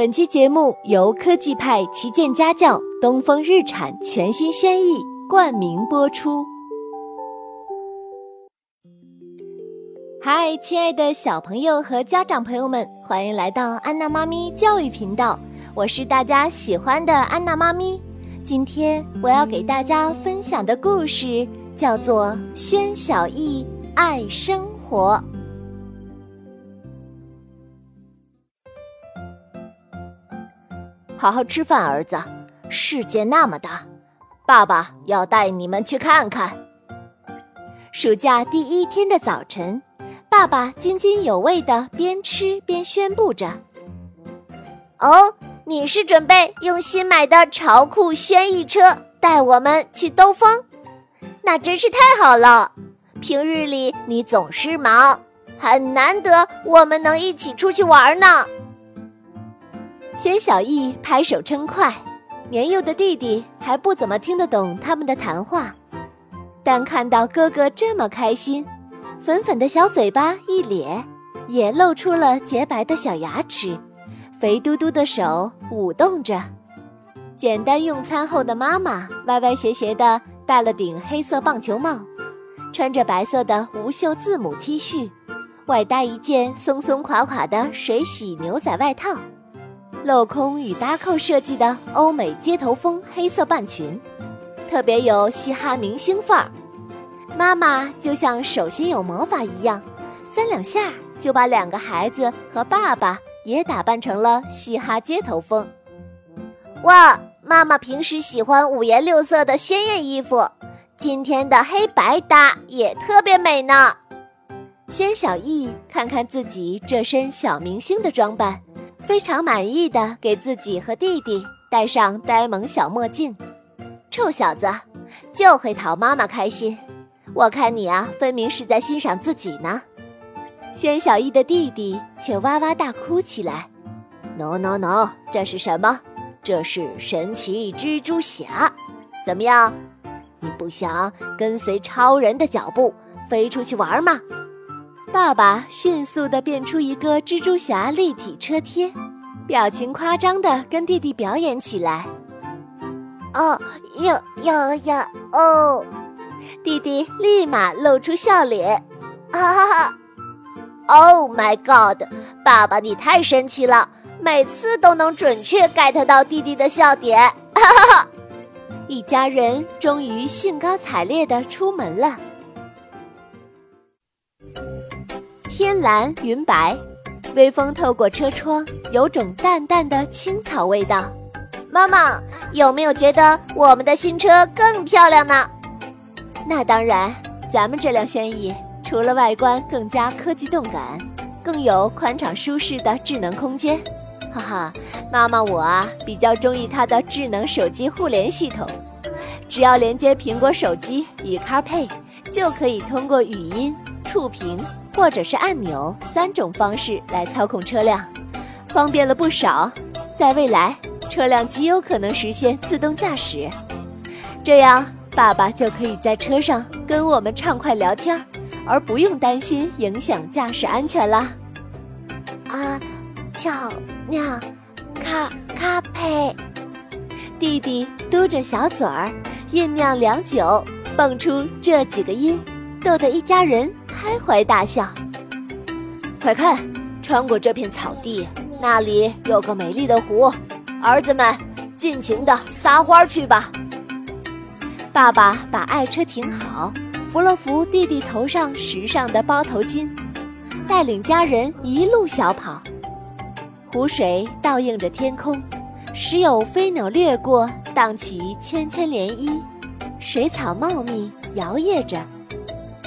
本期节目由科技派旗舰家教东风日产全新轩逸冠名播出。嗨，亲爱的小朋友和家长朋友们，欢迎来到安娜妈咪教育频道，我是大家喜欢的安娜妈咪。今天我要给大家分享的故事叫做《轩小艺爱生活》。好好吃饭，儿子。世界那么大，爸爸要带你们去看看。暑假第一天的早晨，爸爸津津有味的边吃边宣布着：“哦，你是准备用新买的潮酷轩逸车带我们去兜风？那真是太好了！平日里你总是忙，很难得我们能一起出去玩呢。”宣小艺拍手称快，年幼的弟弟还不怎么听得懂他们的谈话，但看到哥哥这么开心，粉粉的小嘴巴一咧，也露出了洁白的小牙齿，肥嘟嘟的手舞动着。简单用餐后的妈妈歪歪斜斜的戴了顶黑色棒球帽，穿着白色的无袖字母 T 恤，外搭一件松松垮垮的水洗牛仔外套。镂空与搭扣设计的欧美街头风黑色半裙，特别有嘻哈明星范儿。妈妈就像手心有魔法一样，三两下就把两个孩子和爸爸也打扮成了嘻哈街头风。哇，妈妈平时喜欢五颜六色的鲜艳衣服，今天的黑白搭也特别美呢。宣小艺看看自己这身小明星的装扮。非常满意的给自己和弟弟戴上呆萌小墨镜，臭小子，就会讨妈妈开心。我看你啊，分明是在欣赏自己呢。宣小艺的弟弟却哇哇大哭起来。No no no，这是什么？这是神奇蜘蛛侠。怎么样？你不想跟随超人的脚步飞出去玩吗？爸爸迅速地变出一个蜘蛛侠立体车贴，表情夸张地跟弟弟表演起来。哦，呀呀呀！哦，弟弟立马露出笑脸。哈哈哈！Oh my god！爸爸你太神奇了，每次都能准确 get 到弟弟的笑点。哈哈哈！一家人终于兴高采烈地出门了。天蓝云白，微风透过车窗，有种淡淡的青草味道。妈妈有没有觉得我们的新车更漂亮呢？那当然，咱们这辆轩逸除了外观更加科技动感，更有宽敞舒适的智能空间。哈哈，妈妈我啊比较中意它的智能手机互联系统，只要连接苹果手机与 CarPlay，就可以通过语音、触屏。或者是按钮三种方式来操控车辆，方便了不少。在未来，车辆极有可能实现自动驾驶，这样爸爸就可以在车上跟我们畅快聊天，而不用担心影响驾驶安全啦。啊，巧妙，咖咖配，弟弟嘟着小嘴儿，酝酿良久，蹦出这几个音，逗得一家人。开怀大笑，快看，穿过这片草地，那里有个美丽的湖。儿子们，尽情的撒欢去吧。爸爸把爱车停好，扶了扶弟弟头上时尚的包头巾，带领家人一路小跑。湖水倒映着天空，时有飞鸟掠过，荡起圈圈涟漪，水草茂密，摇曳着。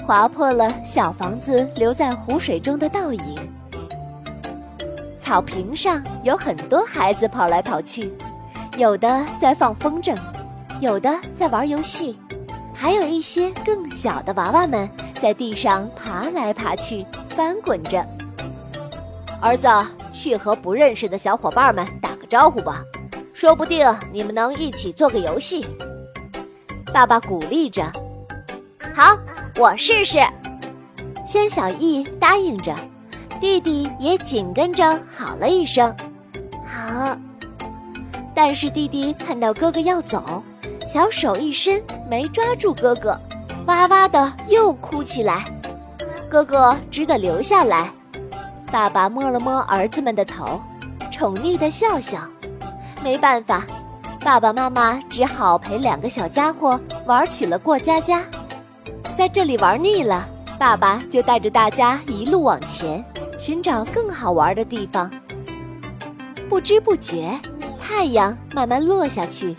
划破了小房子留在湖水中的倒影。草坪上有很多孩子跑来跑去，有的在放风筝，有的在玩游戏，还有一些更小的娃娃们在地上爬来爬去，翻滚着。儿子，去和不认识的小伙伴们打个招呼吧，说不定你们能一起做个游戏。爸爸鼓励着。好。我试试，轩小艺答应着，弟弟也紧跟着好了一声：“好。”！但是弟弟看到哥哥要走，小手一伸，没抓住哥哥，哇哇的又哭起来。哥哥只得留下来。爸爸摸了摸儿子们的头，宠溺的笑笑。没办法，爸爸妈妈只好陪两个小家伙玩起了过家家。在这里玩腻了，爸爸就带着大家一路往前，寻找更好玩的地方。不知不觉，太阳慢慢落下去，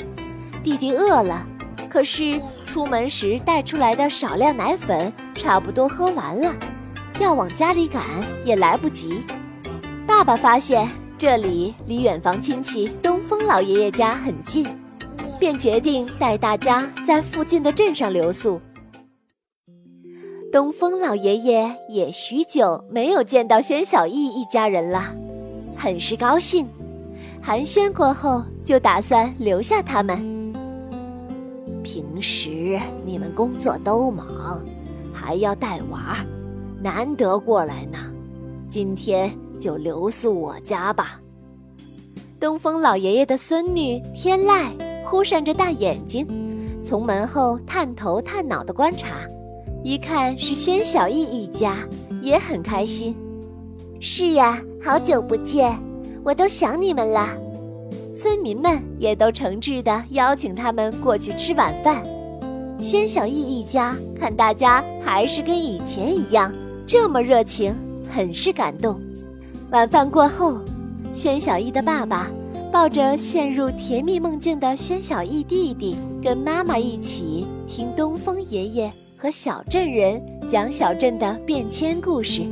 弟弟饿了，可是出门时带出来的少量奶粉差不多喝完了，要往家里赶也来不及。爸爸发现这里离远房亲戚东风老爷爷家很近，便决定带大家在附近的镇上留宿。东风老爷爷也许久没有见到宣小艺一家人了，很是高兴。寒暄过后，就打算留下他们。平时你们工作都忙，还要带娃，难得过来呢。今天就留宿我家吧。东风老爷爷的孙女天籁忽闪着大眼睛，从门后探头探脑的观察。一看是宣小艺一家，也很开心。是呀，好久不见，我都想你们了。村民们也都诚挚地邀请他们过去吃晚饭。宣小艺一家看大家还是跟以前一样这么热情，很是感动。晚饭过后，宣小艺的爸爸抱着陷入甜蜜梦境的宣小艺弟弟，跟妈妈一起听东风爷爷。和小镇人讲小镇的变迁故事，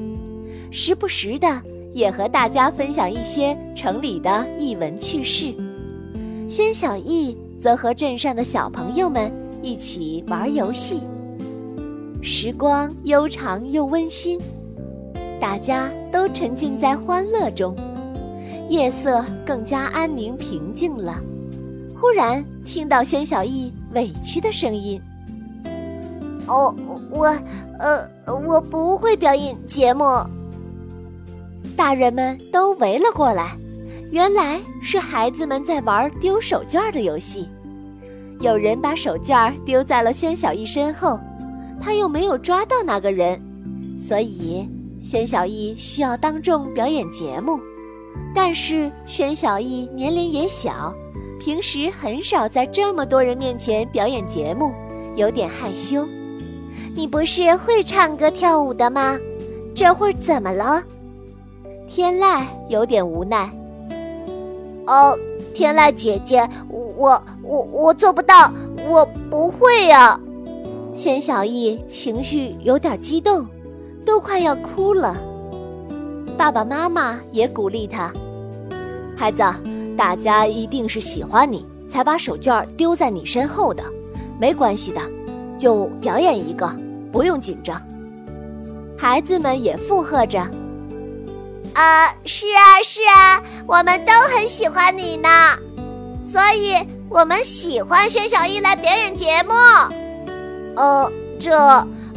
时不时的也和大家分享一些城里的异闻趣事。宣小艺则和镇上的小朋友们一起玩游戏，时光悠长又温馨，大家都沉浸在欢乐中，夜色更加安宁平静了。忽然听到宣小艺委屈的声音。哦，我，呃，我不会表演节目。大人们都围了过来，原来是孩子们在玩丢手绢的游戏。有人把手绢丢在了宣小艺身后，他又没有抓到那个人，所以宣小艺需要当众表演节目。但是宣小艺年龄也小，平时很少在这么多人面前表演节目，有点害羞。你不是会唱歌跳舞的吗？这会儿怎么了？天籁有点无奈。哦，天籁姐姐，我我我做不到，我不会呀。宣小艺情绪有点激动，都快要哭了。爸爸妈妈也鼓励他：“孩子，大家一定是喜欢你，才把手绢丢在你身后的，没关系的。”就表演一个，不用紧张。孩子们也附和着。啊，是啊，是啊，我们都很喜欢你呢，所以我们喜欢宣小艺来表演节目。呃，这，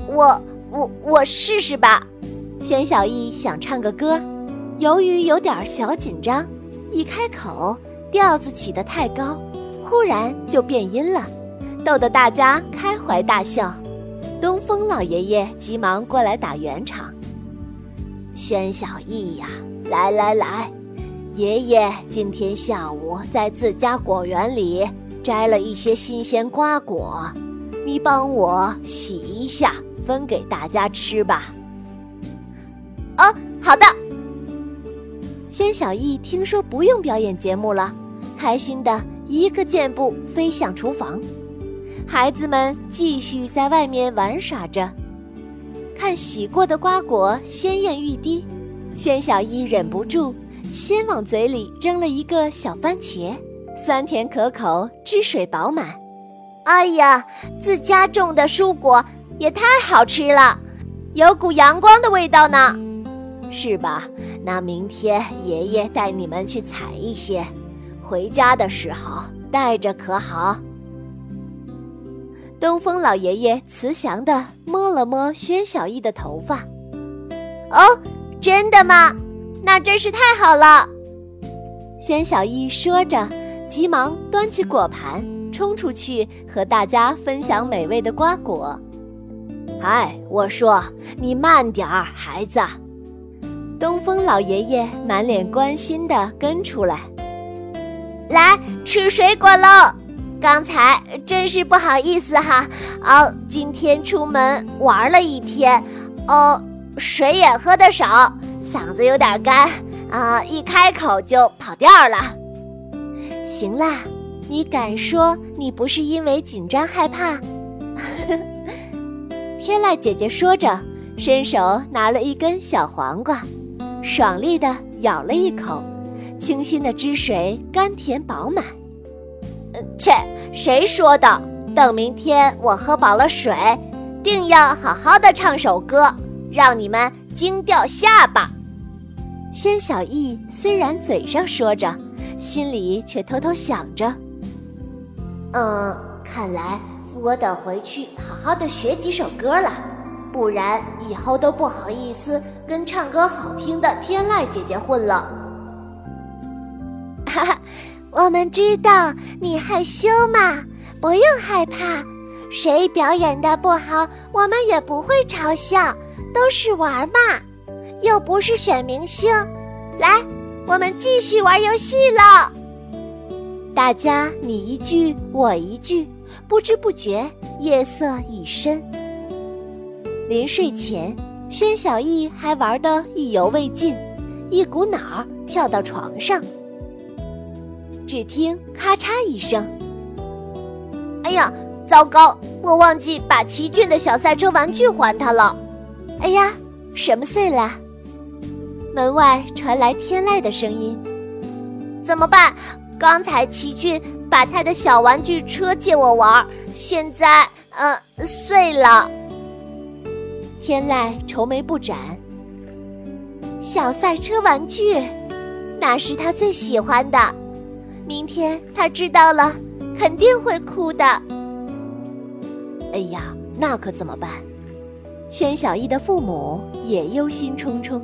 我我我试试吧。宣小艺想唱个歌，由于有点小紧张，一开口调子起得太高，忽然就变音了。逗得大家开怀大笑，东风老爷爷急忙过来打圆场。宣小艺呀，来来来，爷爷今天下午在自家果园里摘了一些新鲜瓜果，你帮我洗一下，分给大家吃吧。哦，好的。宣小艺听说不用表演节目了，开心的一个箭步飞向厨房。孩子们继续在外面玩耍着，看洗过的瓜果鲜艳欲滴，宣小一忍不住先往嘴里扔了一个小番茄，酸甜可口，汁水饱满。哎呀，自家种的蔬果也太好吃了，有股阳光的味道呢，是吧？那明天爷爷带你们去采一些，回家的时候带着可好？东风老爷爷慈祥地摸了摸宣小艺的头发，“哦，真的吗？那真是太好了。”宣小艺说着，急忙端起果盘，冲出去和大家分享美味的瓜果。哎，我说你慢点儿，孩子。东风老爷爷满脸关心地跟出来。来吃水果喽！刚才真是不好意思哈，哦，今天出门玩了一天，哦，水也喝得少，嗓子有点干啊，一开口就跑调了。行啦，你敢说你不是因为紧张害怕？天籁姐姐说着，伸手拿了一根小黄瓜，爽利的咬了一口，清新的汁水甘甜饱满。切，谁说的？等明天我喝饱了水，定要好好的唱首歌，让你们惊掉下巴。宣小艺虽然嘴上说着，心里却偷偷想着：嗯，看来我得回去好好的学几首歌了，不然以后都不好意思跟唱歌好听的天籁姐姐混了。我们知道你害羞嘛，不用害怕。谁表演的不好，我们也不会嘲笑，都是玩嘛，又不是选明星。来，我们继续玩游戏了。大家你一句我一句，不知不觉夜色已深。临睡前，宣小艺还玩得意犹未尽，一股脑跳到床上。只听咔嚓一声，哎呀，糟糕！我忘记把奇骏的小赛车玩具还他了。哎呀，什么碎了？门外传来天籁的声音。怎么办？刚才奇骏把他的小玩具车借我玩，现在呃碎了。天籁愁眉不展。小赛车玩具，那是他最喜欢的。明天他知道了，肯定会哭的。哎呀，那可怎么办？宣小艺的父母也忧心忡忡。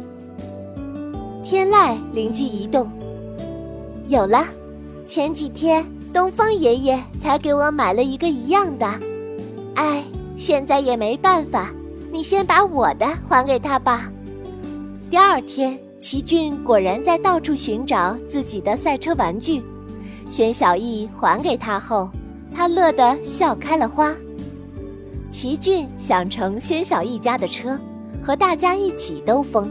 天籁灵机一动，有了！前几天东方爷爷才给我买了一个一样的。哎，现在也没办法，你先把我的还给他吧。第二天，奇骏果然在到处寻找自己的赛车玩具。宣小艺还给他后，他乐得笑开了花。奇骏想乘宣小艺家的车，和大家一起兜风。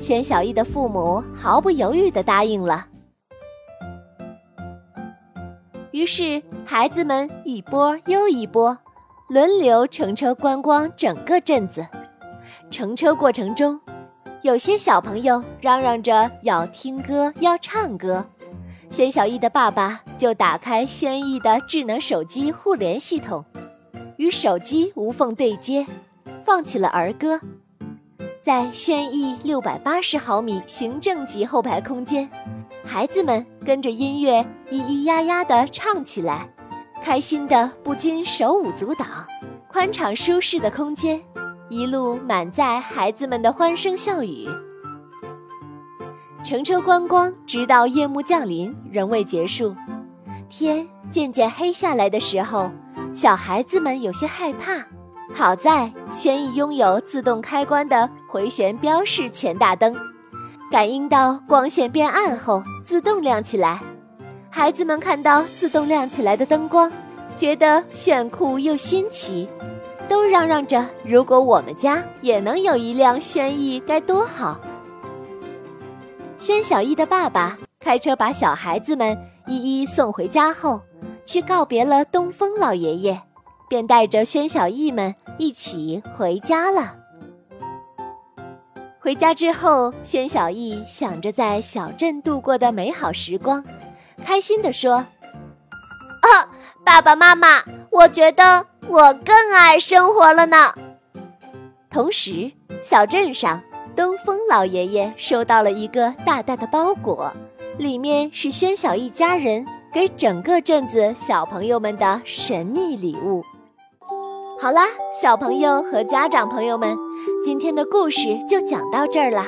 宣小艺的父母毫不犹豫地答应了。于是，孩子们一波又一波，轮流乘车观光整个镇子。乘车过程中，有些小朋友嚷嚷着要听歌、要唱歌。宣小艺的爸爸就打开轩逸的智能手机互联系统，与手机无缝对接，放起了儿歌。在轩逸六百八十毫米行政级后排空间，孩子们跟着音乐咿咿呀呀地唱起来，开心的不禁手舞足蹈。宽敞舒适的空间，一路满载孩子们的欢声笑语。乘车观光，直到夜幕降临仍未结束，天渐渐黑下来的时候，小孩子们有些害怕。好在轩逸拥有自动开关的回旋标式前大灯，感应到光线变暗后自动亮起来。孩子们看到自动亮起来的灯光，觉得炫酷又新奇，都嚷嚷着：“如果我们家也能有一辆轩逸，该多好！”宣小艺的爸爸开车把小孩子们一一送回家后，去告别了东风老爷爷，便带着宣小艺们一起回家了。回家之后，宣小艺想着在小镇度过的美好时光，开心地说：“啊，爸爸妈妈，我觉得我更爱生活了呢。”同时，小镇上。东风老爷爷收到了一个大大的包裹，里面是轩小一家人给整个镇子小朋友们的神秘礼物。好啦，小朋友和家长朋友们，今天的故事就讲到这儿啦。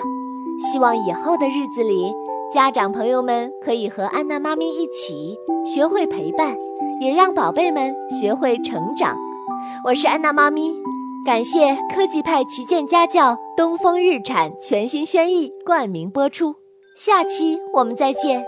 希望以后的日子里，家长朋友们可以和安娜妈咪一起学会陪伴，也让宝贝们学会成长。我是安娜妈咪，感谢科技派旗舰家轿东风日产全新轩逸冠名播出。下期我们再见。